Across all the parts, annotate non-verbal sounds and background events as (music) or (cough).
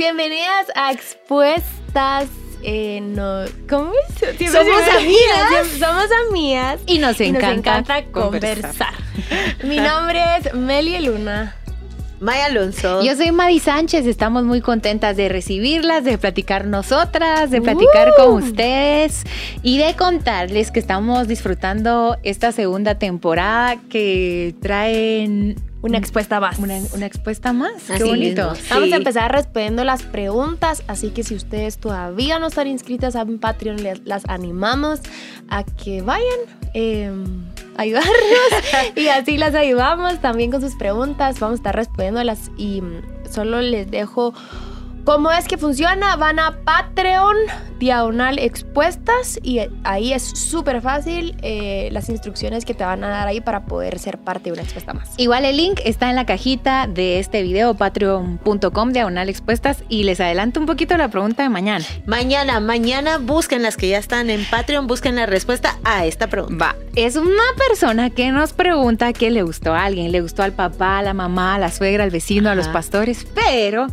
Bienvenidas a Expuestas. Eh, no, ¿Cómo es? Siempre Somos amigas. (laughs) Somos amigas. Y nos y nos encanta, encanta conversar. Mi nombre es Meli Luna. Maya Alonso. Yo soy Madi Sánchez, estamos muy contentas de recibirlas, de platicar nosotras, de platicar Uh. con ustedes y de contarles que estamos disfrutando esta segunda temporada que traen Una expuesta más. una, una expuesta más. Qué Así bonito. mismo. Vamos Sí. a empezar respondiendo las preguntas, así que si ustedes todavía no están inscritas a Patreon, les, las animamos a que vayan eh, a ayudarnos (laughs) y así las ayudamos también con sus preguntas. Vamos a estar respondiéndolas y mm, solo les dejo cómo es que funciona. Van a Patreon, diagonal expuestas y ahí es súper fácil eh, las instrucciones que te van a dar ahí para poder ser parte de una expuesta más. Igual el link está en la cajita de este video, patreon.com, diagonal expuestas, y les adelanto un poquito la pregunta de mañana. Mañana, mañana busquen las que ya están en Patreon, busquen la respuesta a esta pregunta. Va, es una persona que nos pregunta que le gustó a alguien, le gustó al papá, a la mamá, a la suegra, al vecino, a los pastores, pero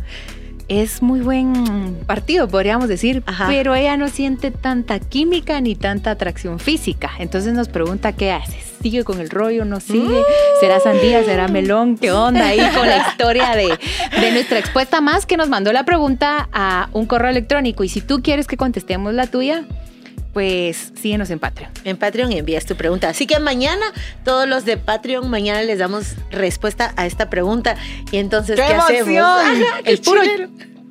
es muy buen partido, podríamos decir, Ajá. pero ella no siente tanta química ni tanta atracción física. Entonces nos pregunta qué haces. ¿Sigue con el rollo? ¿No sigue? ¿Será sandía? ¿Será melón? ¿Qué onda ahí con la (laughs) historia de, de nuestra expuesta más que nos mandó la pregunta a un correo electrónico? Y si tú quieres que contestemos la tuya, pues síguenos en Patreon. En Patreon y envías tu pregunta. Así que mañana, todos los de Patreon, mañana les damos respuesta a esta pregunta. Y entonces, ¿qué, hacemos? (laughs) Ajá, qué El puro.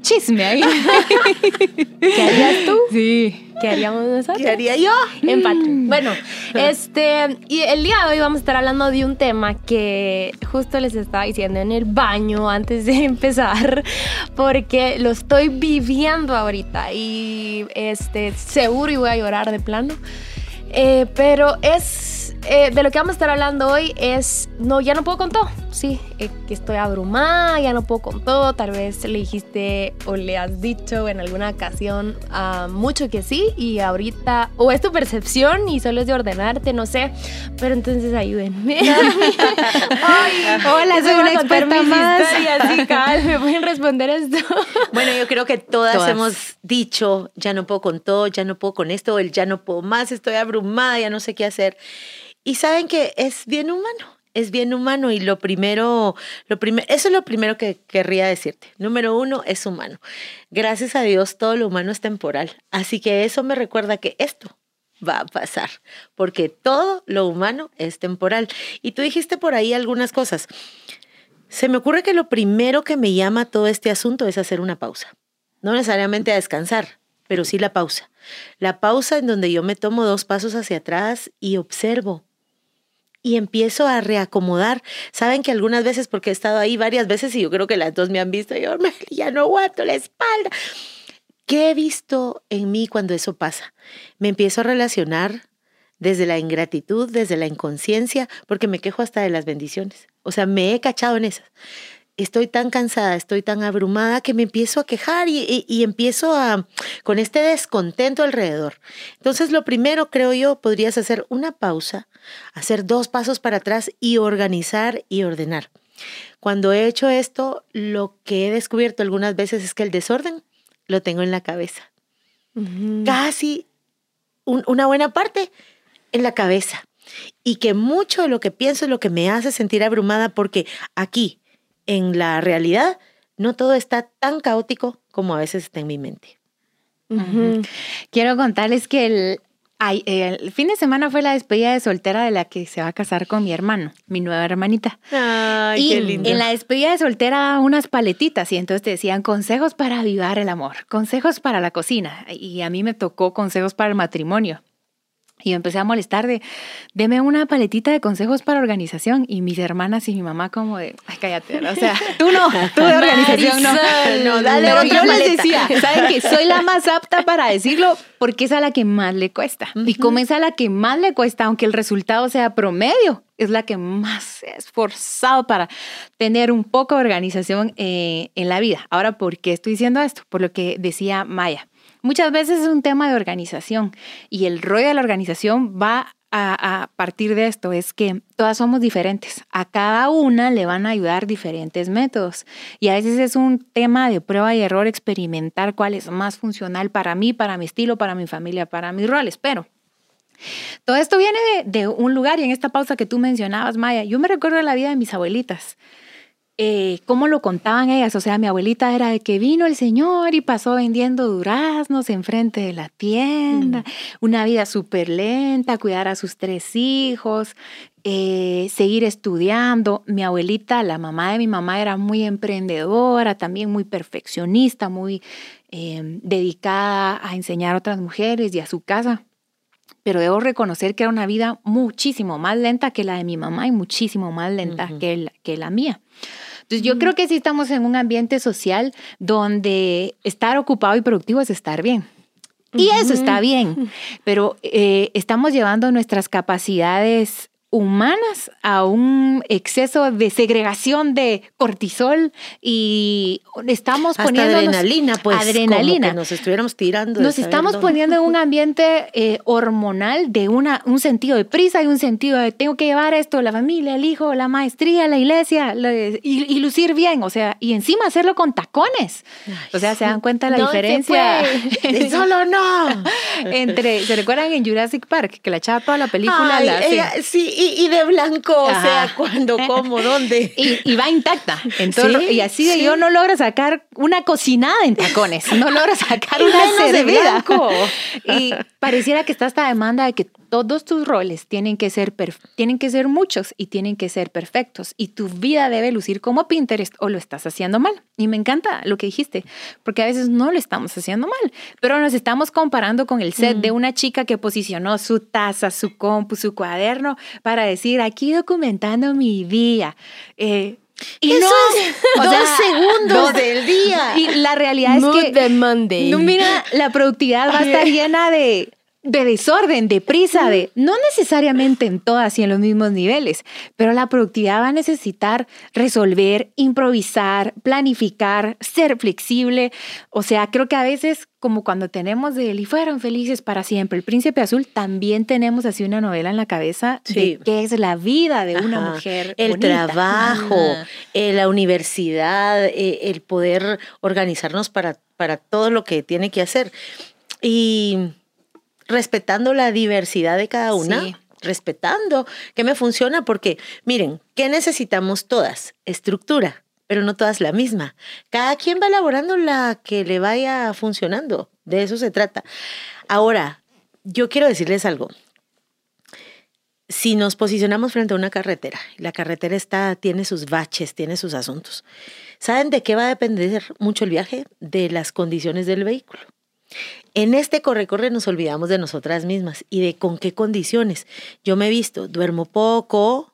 Chisme ahí. (laughs) ¿Qué harías tú? Sí. ¿Qué haríamos nosotros? ¿Qué haría yo? En Patreon. Bueno, (laughs) este, y el día de hoy vamos a estar hablando de un tema que justo les estaba diciendo en el baño antes de (laughs) empezar, porque lo estoy viviendo ahorita y este, seguro y voy a llorar de plano. Eh, pero es, eh, de lo que vamos a estar hablando hoy es, no, ya no puedo con todo, sí, eh, que estoy abrumada, ya no puedo con todo, tal vez le dijiste o le has dicho en alguna ocasión mucho que sí y ahorita, o es tu percepción y solo es de ordenarte, no sé, pero entonces ayúdenme. (laughs) Ay, Hola, soy una experta más. historias, (laughs) me pueden responder esto. Bueno, yo creo que todas, Todas. hemos dicho, ya no puedo con todo, ya no puedo con esto, o el ya no puedo más, estoy abrumada, ya no sé qué hacer. Y saben que es bien humano, es bien humano y lo primero, lo primero, eso es lo primero que querría decirte. Número uno, es humano. Gracias a Dios, todo lo humano es temporal. Así que eso me recuerda que esto va a pasar, porque todo lo humano es temporal. Y tú dijiste por ahí algunas cosas. Se me ocurre que lo primero que me llama todo este asunto es hacer una pausa. No necesariamente a descansar, pero sí la pausa. La pausa en donde yo me tomo dos pasos hacia atrás y observo. Y empiezo a reacomodar. Saben que algunas veces, porque he estado ahí varias veces y yo creo que las dos me han visto, yo "Meli, ya no aguanto la espalda. ¿Qué he visto en mí cuando eso pasa? Me empiezo a relacionar desde la ingratitud, desde la inconsciencia, porque me quejo hasta de las bendiciones. O sea, me he cachado en esas. Estoy tan cansada, estoy tan abrumada que me empiezo a quejar y, y- y empiezo a con este descontento alrededor. Entonces, lo primero, creo yo, podrías hacer una pausa, hacer dos pasos para atrás y organizar y ordenar. Cuando he hecho esto, lo que he descubierto algunas veces es que el desorden lo tengo en la cabeza casi un- una buena parte en la cabeza. Y que mucho de lo que pienso es lo que me hace sentir abrumada porque aquí, en la realidad, no todo está tan caótico como a veces está en mi mente. Quiero contarles que el, ay, el fin de semana fue la despedida de soltera de la que se va a casar con mi hermano, mi nueva hermanita. Ay, y en la despedida de soltera unas paletitas y entonces te decían consejos para avivar el amor, consejos para la cocina y a mí me tocó consejos para el matrimonio. Y yo empecé a molestar de, deme una paletita de consejos para organización. Y mis hermanas y mi mamá como de, ay, cállate, o sea, (laughs) tú no, tú de organización no. No, dale Pero otra yo les maleta. decía, ¿saben que Soy la más apta para decirlo porque es a la que más le cuesta. Y como es a la que más le cuesta, aunque el resultado sea promedio, es la que más se ha esforzado para tener un poco de organización eh, en la vida. Ahora, ¿por qué estoy diciendo esto? Por lo que decía Maya. Muchas veces es un tema de organización y el rollo de la organización va a, partir de esto es que todas somos diferentes. A cada una le van a ayudar diferentes métodos. Y a veces es un tema de prueba y error experimentar cuál es más funcional para mí, para mi estilo, para mi familia, para mis roles. Pero todo esto viene de, de un lugar y en esta pausa que tú mencionabas, Maya, yo me recuerdo la vida de mis abuelitas eh, cómo lo contaban ellas. O sea, mi abuelita era de que vino el Señor y pasó vendiendo duraznos enfrente de la tienda, mm. una vida súper lenta, cuidar a sus tres hijos, eh, seguir estudiando. Mi abuelita, la mamá de mi mamá, era muy emprendedora, también muy perfeccionista, muy eh, dedicada a enseñar a otras mujeres y a su casa pero debo reconocer que era una vida muchísimo más lenta que la de mi mamá y muchísimo más lenta que, que la mía. Entonces yo creo que sí estamos en un ambiente social donde estar ocupado y productivo es estar bien. Y eso está bien, pero eh, estamos llevando nuestras capacidades humanas a un exceso de segregación de cortisol y estamos poniendo adrenalina, pues adrenalina. nos estuviéramos tirando. Nos estamos poniendo en un (laughs) ambiente eh, hormonal de una, un sentido de prisa y un sentido de tengo que llevar esto, la familia, el hijo, la maestría, la iglesia y, lucir bien, o sea, y encima hacerlo con tacones. o sea, se dan cuenta de la diferencia. (laughs) Solo no. (laughs) Entre, ¿se recuerdan en Jurassic Park que la toda la película? la, sí, y, de blanco, o sea, cuándo, (laughs) cómo, dónde. Y, va intacta. y así de yo no logro sacar una cocinada en tacones, no logro sacar (laughs) una servida. (laughs) y pareciera que está esta demanda de que todos tus roles tienen que, ser tienen que ser muchos y tienen que ser perfectos. Y tu vida debe lucir como Pinterest o lo estás haciendo mal. Y me encanta lo que dijiste, porque a veces no lo estamos haciendo mal, pero nos estamos comparando con el set de una chica que posicionó su taza, su compu, su cuaderno para decir, aquí documentando mi día. Eh, y Eso no, es dos segundos del día. Y la realidad es que. De Monday. No, mira, la productividad va a estar (laughs) llena de de desorden, de prisa, de no necesariamente en todas y en los mismos niveles, pero la productividad va a necesitar resolver, improvisar, planificar, ser flexible. O sea, creo que a veces como cuando tenemos el y fueron felices para siempre, el príncipe azul, también tenemos así una novela en la cabeza de qué es la vida de una mujer. El trabajo, eh, la universidad, eh, el poder organizarnos para, para todo lo que tiene que hacer. Y respetando la diversidad de cada una. Respetando que me funciona, porque miren, ¿qué necesitamos todas? Estructura, pero no todas la misma. Cada quien va elaborando la que le vaya funcionando. De eso se trata. Ahora, yo quiero decirles algo. Si nos posicionamos frente a una carretera, la carretera está, tiene sus baches, tiene sus asuntos. ¿Saben de qué va a depender mucho el viaje? De las condiciones del vehículo. En este corre-corre nos olvidamos de nosotras mismas y de con qué condiciones. Yo me he visto, duermo poco,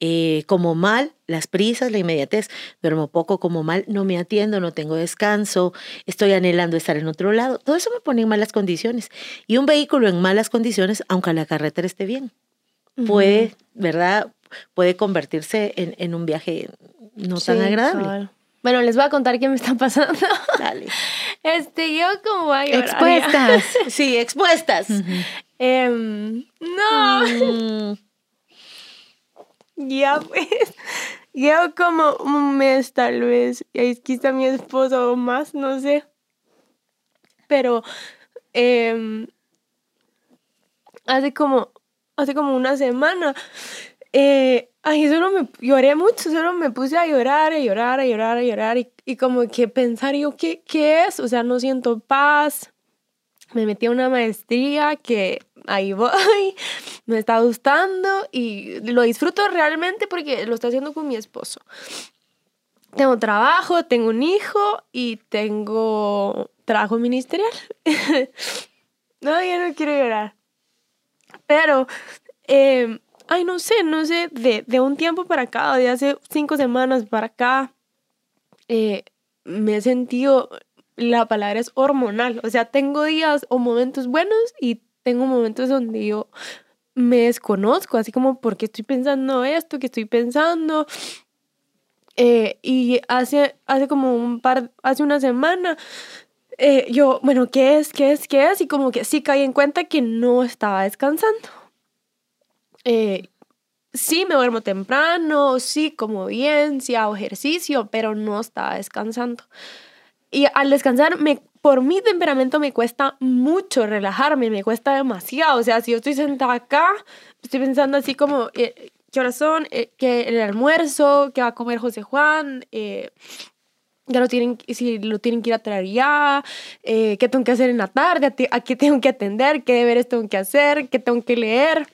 eh, como mal, las prisas, la inmediatez, duermo poco, como mal, no me atiendo, no tengo descanso, estoy anhelando estar en otro lado. Todo eso me pone en malas condiciones. Y un vehículo en malas condiciones, aunque la carretera esté bien, puede, ¿verdad? Puede convertirse en, un viaje no tan agradable. Bueno, les voy a contar qué me está pasando. Dale. (laughs) Este, yo como voy a llorar. Expuestas. sí, expuestas. Em, no. Mm. ya pues. Llevo como un mes tal vez. Y aquí está mi esposo o más, no sé. Pero em, hace como hace como una semana eh, ay, solo me lloré mucho, solo me puse a llorar, a llorar, a llorar, a llorar y, como que pensar yo, ¿qué, ¿qué es? O sea, no siento paz. Me metí a una maestría que ahí voy, (laughs) me está gustando y lo disfruto realmente porque lo estoy haciendo con mi esposo. Tengo trabajo, tengo un hijo y tengo trabajo ministerial. (laughs) no, ya no quiero llorar. Pero eh, ay, no sé, no sé, de, de un tiempo para acá, de hace cinco semanas para acá, eh, me he sentido, la palabra es hormonal, o sea, tengo días o momentos buenos y tengo momentos donde yo me desconozco, así como porque estoy pensando esto, que estoy pensando. Eh, y hace, hace como un par, hace una semana, eh, yo, bueno, ¿qué es? ¿Qué es? ¿Qué es? Y como que sí caí en cuenta que no estaba descansando eh, sí me duermo temprano, sí como bien, sí hago ejercicio, pero no estaba descansando. Y al descansar, me, por mi temperamento me cuesta mucho relajarme, me cuesta demasiado. O sea, si yo estoy sentada acá, estoy pensando así como, eh, ¿qué horas son? Eh, ¿Qué el almuerzo? ¿Qué va a comer José Juan? Ya lo tienen, si lo tienen que ir a traer ya, qué tengo que hacer en la tarde, a qué tengo que atender, qué deberes tengo que hacer, qué tengo que leer.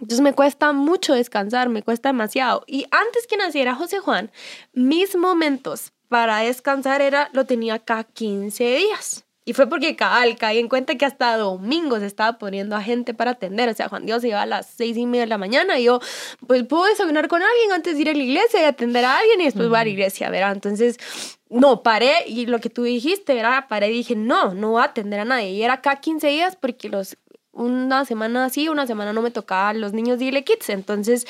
Entonces me cuesta mucho descansar, me cuesta demasiado. Y antes que naciera José Juan, mis momentos para descansar era, lo tenía cada 15 días. Y fue porque cabal, caí en cuenta que hasta domingo se estaba poniendo a gente para atender. O sea, Juan Dios se iba a las seis y media de la mañana y yo, pues puedo desayunar con alguien antes de ir a la iglesia y atender a alguien y después voy a la iglesia, ¿verdad? Entonces, no, paré y lo que tú dijiste, ¿verdad? Paré y dije, no, no voy a atender a nadie. Y era cada 15 días porque los una semana sí, una semana no me tocaba los niños de Ile Kids. Entonces,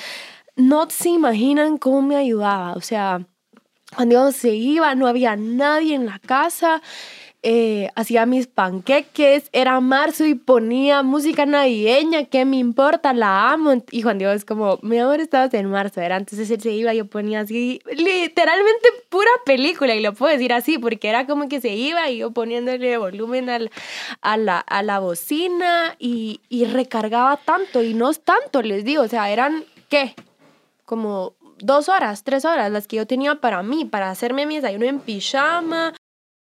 no se imaginan cómo me ayudaba. O sea, cuando se iba, no había nadie en la casa. Eh, hacía mis panqueques, era marzo y ponía música navideña, ¿qué me importa? La amo. Y Juan Diego es como, mi amor, estabas en marzo, era entonces él se iba, yo ponía así, literalmente pura película, y lo puedo decir así, porque era como que se iba y yo poniéndole volumen al, a, la, a la bocina y, y recargaba tanto, y no es tanto, les digo, o sea, eran, ¿qué? Como dos horas, tres horas, las que yo tenía para mí, para hacerme mi desayuno en pijama,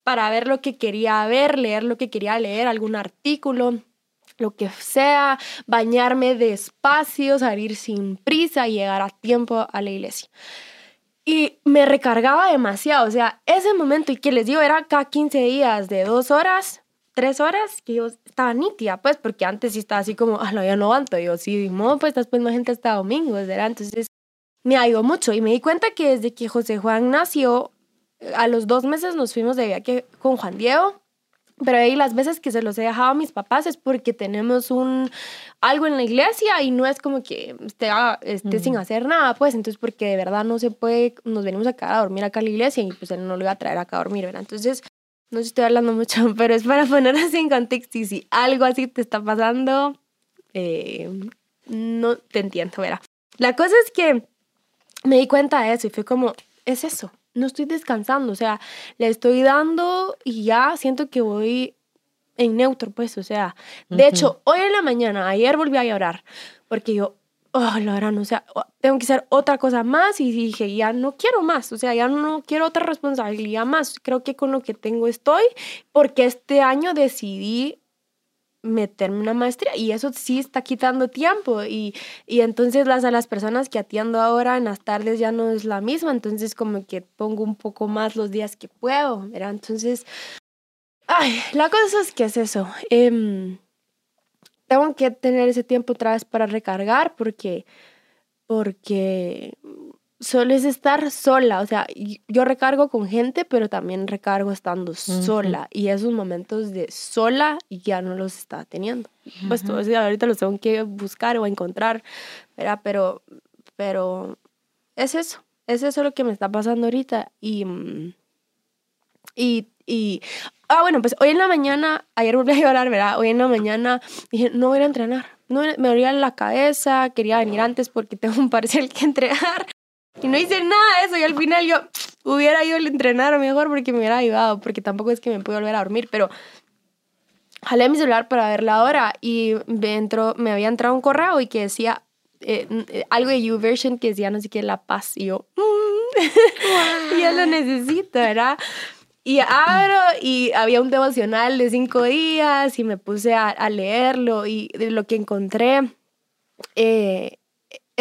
para ver lo que quería ver, leer lo que quería leer, algún artículo, lo que sea, bañarme despacio, salir sin prisa y llegar a tiempo a la iglesia. Y me recargaba demasiado, o sea, ese momento, y que les digo, era cada 15 días de dos horas, tres horas, que yo estaba nítida, pues, porque antes sí estaba así como, ah, no, ya no aguanto, yo sí, no, pues después más gente hasta domingo, ¿verdad? Entonces me ayudó mucho y me di cuenta que desde que José Juan nació, a los dos meses nos fuimos de viaje con Juan Diego. Pero ahí las veces que se los he dejado a mis papás es porque tenemos un algo en la iglesia y no es como que esté, esté sin hacer nada, pues entonces porque de verdad no se puede, nos venimos acá a dormir acá a la iglesia y pues él no lo iba a traer acá a dormir, ¿verdad? Entonces, no estoy hablando mucho, (laughs) pero es para poner así en contexto y si algo así te está pasando, eh, no te entiendo, ¿verdad? La cosa es que me di cuenta de eso y fue como, es eso, no estoy descansando, o sea, le estoy dando y ya siento que voy en neutro, pues, o sea, de hecho, hoy en la mañana, ayer volví a llorar, porque yo, oh, la verdad, o sea, oh, tengo que hacer otra cosa más y dije, ya no quiero más, o sea, ya no quiero otra responsabilidad más, creo que con lo que tengo estoy, porque este año decidí meterme una maestría y eso sí está quitando tiempo y, y entonces las a las personas que atiendo ahora en las tardes ya no es la misma, entonces como que pongo un poco más los días que puedo, ¿verdad? Entonces, ay, la cosa es que es eso. Em, tengo que tener ese tiempo otra vez para recargar porque, porque solo es estar sola, o sea, yo recargo con gente, pero también recargo estando sola y esos momentos de sola ya no los está teniendo. Pues todos ahorita los tengo que buscar o encontrar, ¿verdad? Pero, pero es eso, es eso lo que me está pasando ahorita y, y, y, ah, bueno, pues hoy en la mañana, ayer volví a llorar, ¿verdad? Hoy en la mañana dije, no voy a entrenar. No, me dolía la cabeza, quería venir antes porque tengo un parcial que entregar y no hice nada de eso y al final yo hubiera ido a entrenar mejor porque me hubiera ayudado, porque tampoco es que me pude volver a dormir, pero jalé mi celular para ver la hora y me, me había entrado un correo y que decía eh, eh, algo de YouVersion que decía no sé qué, La Paz, y yo, mm, (laughs) yo lo necesito, ¿verdad? Y abro y había un devocional de cinco días y me puse a, a leerlo y de lo que encontré eh,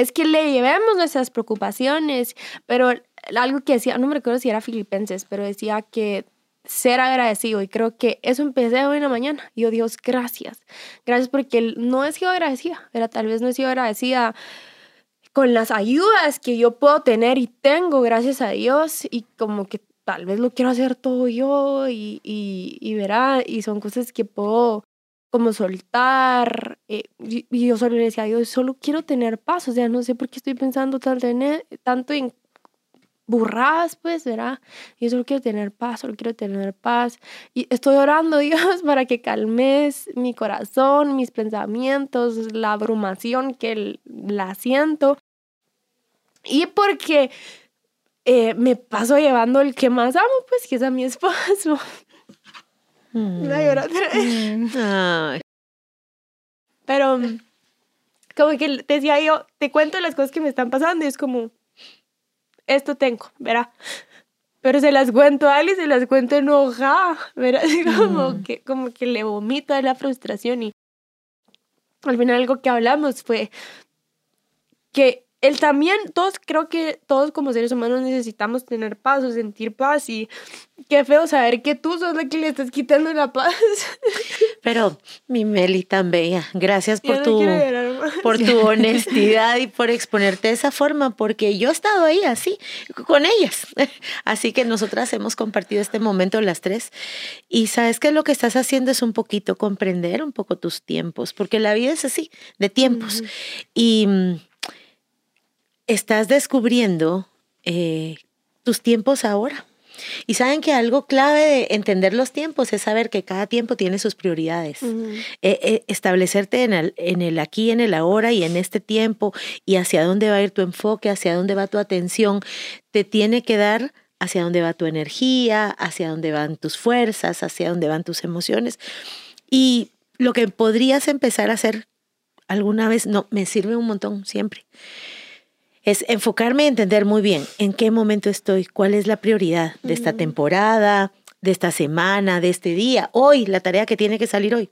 es que le llevemos nuestras preocupaciones, pero algo que decía, no me recuerdo si era Filipenses, pero decía que ser agradecido y creo que eso empecé hoy en la mañana. Y yo, Dios, gracias. Gracias porque no he sido agradecida, pero tal vez no he sido agradecida con las ayudas que yo puedo tener y tengo, gracias a Dios, y como que tal vez lo quiero hacer todo yo y, y, y verá, y son cosas que puedo como soltar. Eh, y, yo solo le decía, yo solo quiero tener paz, o sea, no sé por qué estoy pensando tanto en, e, tanto en burradas, pues, ¿verdad? Yo solo quiero tener paz, solo quiero tener paz. Y estoy orando, (laughs) Dios, para que calmes mi corazón, mis pensamientos, la abrumación que la siento. Y porque eh, me paso llevando el que más amo, pues, que es a mi (laughs) esposo. Mm. (laughs) Pero, como que decía yo, te cuento las cosas que me están pasando y es como, esto tengo, ¿verdad? Pero se las cuento a alguien, se las cuento enojada, ¿verdad? (laughs) Como, mm. que, como que le vomito de la frustración y al final algo que hablamos fue que él también, todos creo que todos como seres humanos necesitamos tener paz o sentir paz y qué feo saber que tú sos la que le estás quitando la paz. (laughs) Pero mi Meli tan bella, gracias por tu por tu (laughs) honestidad y por exponerte de esa forma porque yo he estado ahí así con ellas. (laughs) Así que nosotras hemos compartido este momento las tres y sabes que lo que estás haciendo es un poquito comprender un poco tus tiempos, porque la vida es así, de tiempos. Y mm, estás descubriendo eh, tus tiempos ahora. Y saben que algo clave de entender los tiempos es saber que cada tiempo tiene sus prioridades. Eh, eh, establecerte en el, en el aquí, en el ahora y en este tiempo y hacia dónde va a ir tu enfoque, hacia dónde va tu atención, te tiene que dar hacia dónde va tu energía, hacia dónde van tus fuerzas, hacia dónde van tus emociones. Y lo que podrías empezar a hacer alguna vez, no, me sirve un montón siempre es enfocarme y entender muy bien en qué momento estoy, cuál es la prioridad de esta temporada, de esta semana, de este día, hoy, la tarea que tiene que salir hoy.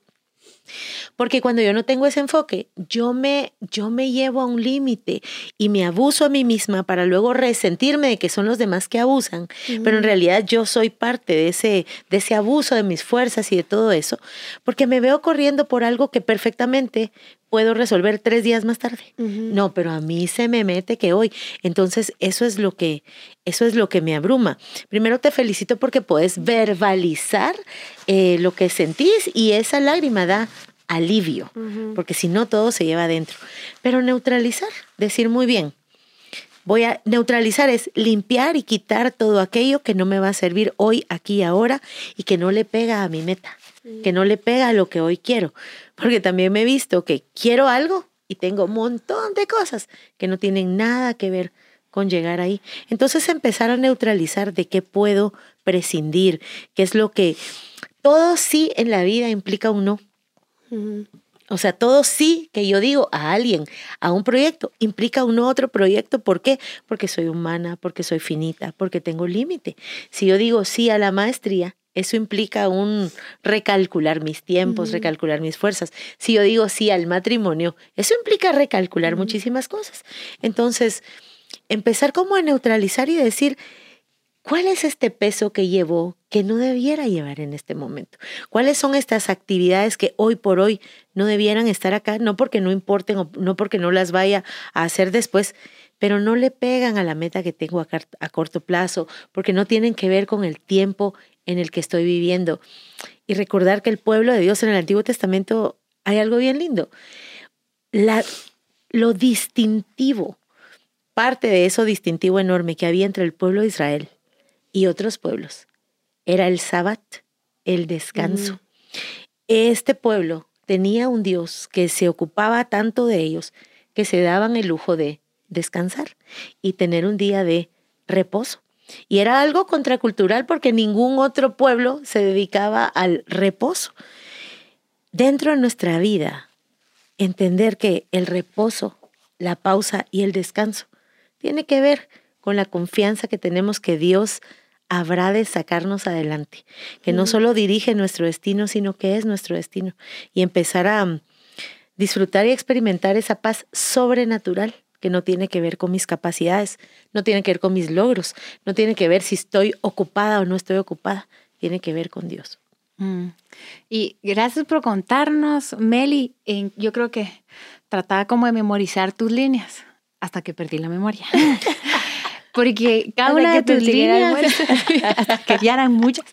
Porque cuando yo no tengo ese enfoque, yo me, yo me llevo a un límite y me abuso a mí misma para luego resentirme de que son los demás que abusan. Pero en realidad yo soy parte de ese, de ese abuso de mis fuerzas y de todo eso, porque me veo corriendo por algo que perfectamente puedo resolver tres días más tarde. No, pero a mí se me mete que hoy. Entonces, eso es lo que, eso es lo que me abruma. Primero te felicito porque puedes verbalizar eh, lo que sentís y esa lágrima da alivio, porque si no todo se lleva adentro. Pero neutralizar, decir muy bien, voy a neutralizar es limpiar y quitar todo aquello que no me va a servir hoy, aquí, ahora y que no le pega a mi meta, que no le pega a lo que hoy quiero. Porque también me he visto que quiero algo y tengo un montón de cosas que no tienen nada que ver con llegar ahí. Entonces empezar a neutralizar de qué puedo prescindir, qué es lo que todo sí en la vida implica un no. O sea, todo sí que yo digo a alguien, a un proyecto, implica un otro proyecto. ¿Por qué? Porque soy humana, porque soy finita, porque tengo límite. Si yo digo sí a la maestría, eso implica un recalcular mis tiempos, recalcular mis fuerzas. Si yo digo sí al matrimonio, eso implica recalcular muchísimas cosas. Entonces, empezar como a neutralizar y decir, ¿Cuál es este peso que llevo que no debiera llevar en este momento? ¿Cuáles son estas actividades que hoy por hoy no debieran estar acá? No porque no importen o no porque no las vaya a hacer después, pero no le pegan a la meta que tengo a, a corto plazo, porque no tienen que ver con el tiempo en el que estoy viviendo. Y recordar que el pueblo de Dios en el Antiguo Testamento hay algo bien lindo. La, lo distintivo, parte de eso distintivo enorme que había entre el pueblo de Israel y otros pueblos. Era el sábado, el descanso. Mm. Este pueblo tenía un Dios que se ocupaba tanto de ellos que se daban el lujo de descansar y tener un día de reposo. Y era algo contracultural porque ningún otro pueblo se dedicaba al reposo. Dentro de nuestra vida, entender que el reposo, la pausa y el descanso tiene que ver con la confianza que tenemos que Dios habrá de sacarnos adelante, que no solo dirige nuestro destino, sino que es nuestro destino, y empezar a disfrutar y experimentar esa paz sobrenatural que no tiene que ver con mis capacidades, no tiene que ver con mis logros, no tiene que ver si estoy ocupada o no estoy ocupada, tiene que ver con Dios. Mm. Y gracias por contarnos, Meli. yo creo que trataba como de memorizar tus líneas hasta que perdí la memoria. (laughs) Porque cada una de tus líneas, (laughs) que ya eran muchas,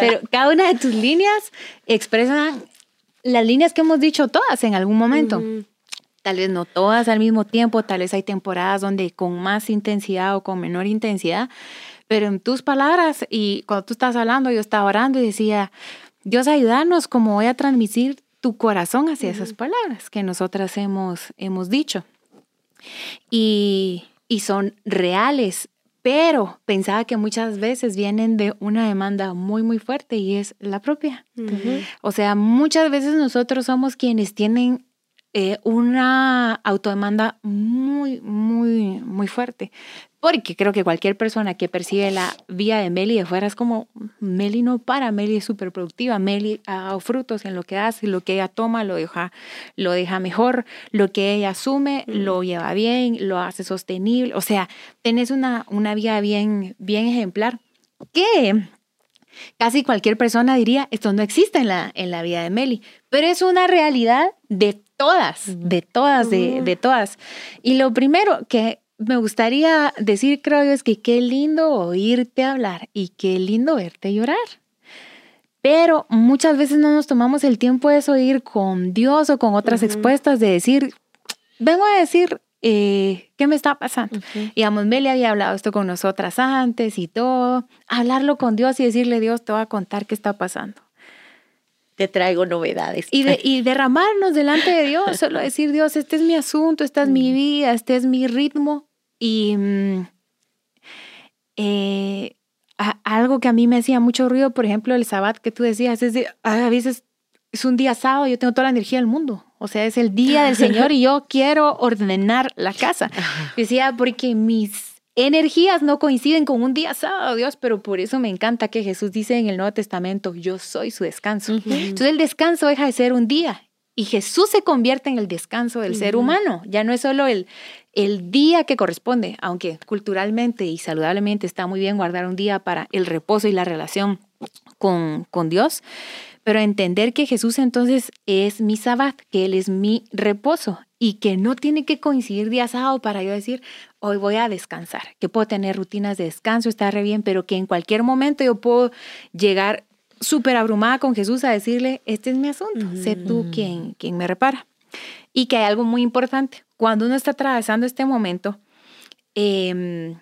pero cada una de tus líneas expresa las líneas que hemos dicho todas en algún momento. Tal vez no todas al mismo tiempo, tal vez hay temporadas donde con más intensidad o con menor intensidad, pero en tus palabras y cuando tú estás hablando, yo estaba orando y decía, Dios ayúdanos como voy a transmitir tu corazón hacia esas palabras que nosotras hemos, hemos dicho. Y, y son reales, pero pensaba que muchas veces vienen de una demanda muy, muy fuerte y es la propia. O sea, muchas veces nosotros somos quienes tienen eh, una autodemanda muy, muy, muy fuerte. Porque creo que cualquier persona que percibe la vía de Meli de fuera es como, Meli no para, Meli es súper productiva, Meli ha dado frutos en lo que hace, lo que ella toma lo deja, lo deja mejor, lo que ella asume lo lleva bien, lo hace sostenible. O sea, tenés una, una vía bien, bien ejemplar. Que casi cualquier persona diría, esto no existe en la, en la vida de Meli, pero es una realidad de todas, de todas, de, de todas. Y lo primero que me gustaría decir, creo yo, es que qué lindo oírte hablar y qué lindo verte llorar. Pero muchas veces no nos tomamos el tiempo de eso ir con Dios o con otras expuestas, de decir, vengo a decir eh, qué me está pasando. Y digamos, Meli había hablado esto con nosotras antes y todo. Hablarlo con Dios y decirle, Dios, te voy a contar qué está pasando. Te traigo novedades. Y, y derramarnos delante de Dios, (laughs) solo decir, Dios, este es mi asunto, esta es mi vida, este es mi ritmo y mm, eh, algo que a mí me hacía mucho ruido, por ejemplo, el sabbat que tú decías, es a veces es un día sábado, yo tengo toda la energía del mundo. O sea, es el día del (laughs) Señor y yo quiero ordenar la casa. Decía, porque mis energías no coinciden con un día sábado, Dios, pero por eso me encanta que Jesús dice en el Nuevo Testamento, yo soy su descanso. Entonces el descanso deja de ser un día y Jesús se convierte en el descanso del ser humano. Ya no es solo el, el día que corresponde, aunque culturalmente y saludablemente está muy bien guardar un día para el reposo y la relación con, con Dios, pero entender que Jesús entonces es mi sabbat, que Él es mi reposo y que no tiene que coincidir día sábado para yo decir, hoy voy a descansar, que puedo tener rutinas de descanso, está re bien, pero que en cualquier momento yo puedo llegar súper abrumada con Jesús a decirle, este es mi asunto, sé tú quien, quien me repara. Y que hay algo muy importante, cuando uno está atravesando este momento, em,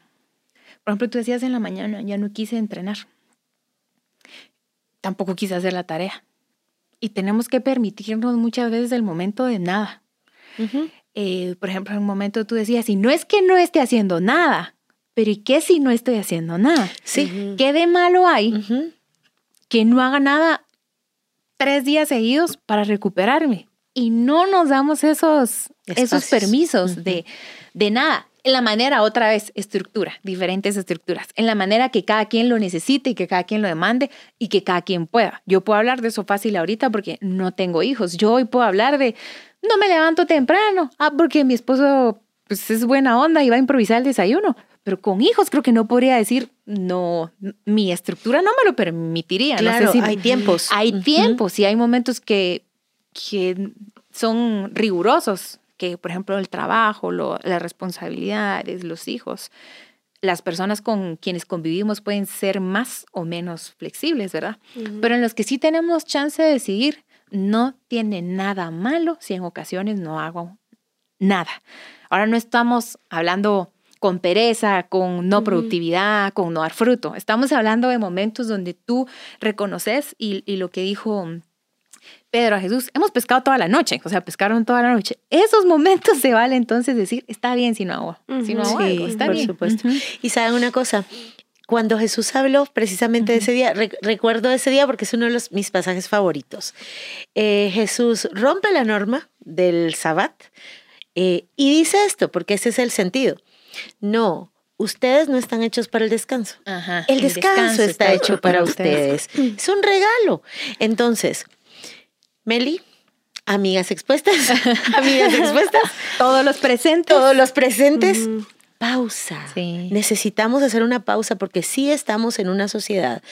por ejemplo, tú decías en la mañana, ya no quise entrenar, tampoco quise hacer la tarea. Y tenemos que permitirnos muchas veces el momento de nada. Eh, por ejemplo, en un momento tú decías, y no es que no esté haciendo nada, pero ¿y qué si no estoy haciendo nada? Sí. ¿Qué de malo hay que no haga nada tres días seguidos para recuperarme? Y no nos damos esos, esos permisos de, de nada. En la manera, otra vez, estructura, diferentes estructuras. En la manera que cada quien lo necesite y que cada quien lo demande y que cada quien pueda. Yo puedo hablar de eso fácil ahorita porque no tengo hijos. Yo hoy puedo hablar de, no me levanto temprano, ah, porque mi esposo pues, es buena onda y va a improvisar el desayuno. Pero con hijos creo que no podría decir, no, mi estructura no me lo permitiría. Claro, hay tiempos. Hay tiempos y hay momentos que, que son rigurosos, que por ejemplo el trabajo, las responsabilidades, los hijos. Las personas con quienes convivimos pueden ser más o menos flexibles, ¿verdad? Pero en los que sí tenemos chance de decidir, no tiene nada malo si en ocasiones no hago nada. Ahora no estamos hablando con pereza, con no productividad, con no dar fruto. Estamos hablando de momentos donde tú reconoces y, lo que dijo Pedro a Jesús, hemos pescado toda la noche, o sea, pescaron toda la noche. Esos momentos se vale entonces decir, está bien si no hago, si no hago algo, está por bien. supuesto. Y saben una cosa, cuando Jesús habló precisamente de ese día, recuerdo ese día porque es uno de los, mis pasajes favoritos. Eh, Jesús rompe la norma del sabbat eh, y dice esto, porque ese es el sentido. No, ustedes no están hechos para el descanso. el, descanso está, hecho para, ustedes. Es un regalo. Entonces, Meli, amigas expuestas, (laughs) amigas expuestas. Todos los presentes. Todos los presentes. Pausa. Necesitamos hacer una pausa porque sí estamos en una sociedad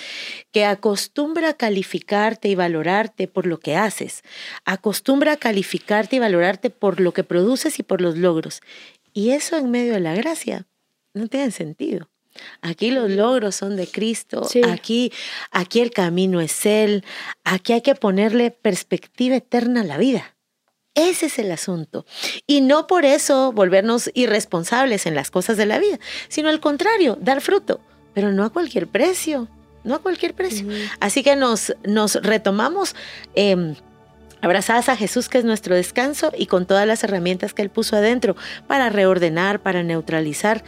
que acostumbra a calificarte y valorarte por lo que haces. Acostumbra a calificarte y valorarte por lo que produces y por los logros. Y eso en medio de la gracia no tiene sentido. Aquí los logros son de Cristo, aquí, aquí el camino es Él, aquí hay que ponerle perspectiva eterna a la vida. Ese es el asunto. Y no por eso volvernos irresponsables en las cosas de la vida, sino al contrario, dar fruto, pero no a cualquier precio, no a cualquier precio. Así que nos, nos retomamos. Em, abrazadas a Jesús, que es nuestro descanso, y con todas las herramientas que Él puso adentro para reordenar, para neutralizar.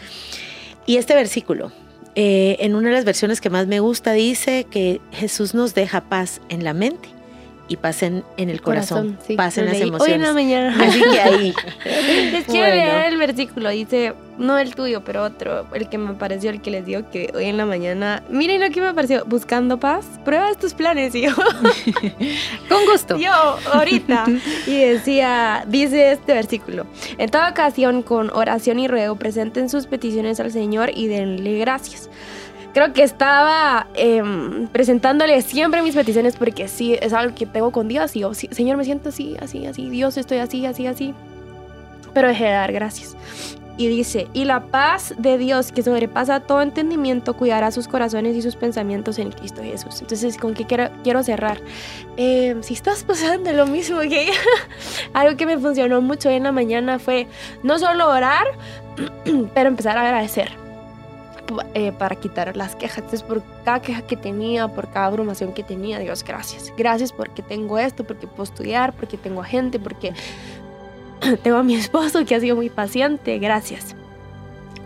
Y este versículo, eh, en una de las versiones que más me gusta, dice que Jesús nos deja paz en la mente y pasen en el corazón, pasen las emociones. Hoy en la mañana. (laughs) Así que ahí. les quiero leer el versículo, dice, no el tuyo, pero otro, el que me pareció, el que les digo que hoy en la mañana, miren lo que me pareció, buscando paz, prueba tus planes, (laughs) y yo, (laughs) con gusto. Yo, ahorita, y decía, dice este versículo, en toda ocasión con oración y ruego presenten sus peticiones al Señor y denle gracias creo que estaba em, presentándole siempre mis peticiones porque sí, es algo que tengo con Dios y yo, Señor, me siento así, así, así, Dios, estoy así, así, así. Pero dejé de dar gracias. Y dice, y la paz de Dios que sobrepasa todo entendimiento cuidará sus corazones y sus pensamientos en Cristo Jesús. Entonces, ¿con qué quiero, quiero cerrar? Em, si estás pasando lo mismo que (laughs) algo que me funcionó mucho en la mañana fue no solo orar, (clears throat) pero empezar a agradecer eh, para quitar las quejas. Entonces, por cada queja que tenía, por cada abrumación que tenía, Dios, gracias. Gracias porque tengo esto, porque puedo estudiar, porque tengo gente, porque (clears throat) tengo a mi esposo que ha sido muy paciente. Gracias.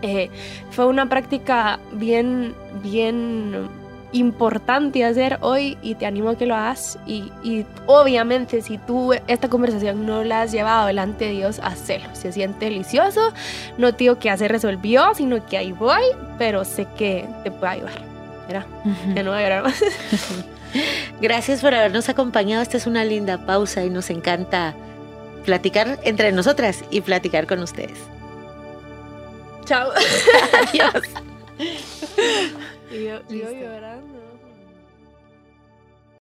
Eh, fue una práctica bien, bien importante hacer hoy y te animo a que lo hagas. Y, obviamente si tú esta conversación no la has llevado delante de Dios, hazlo. Se siente delicioso. No digo que ya se resolvió, sino que ahí voy, pero sé que te puede ayudar. Mira, ya no voy a llorar más. (laughs) Gracias por habernos acompañado. Esta es una linda pausa y nos encanta platicar entre nosotras y platicar con ustedes. Chao. (laughs) Adiós. (laughs) Y yo, yo llorando.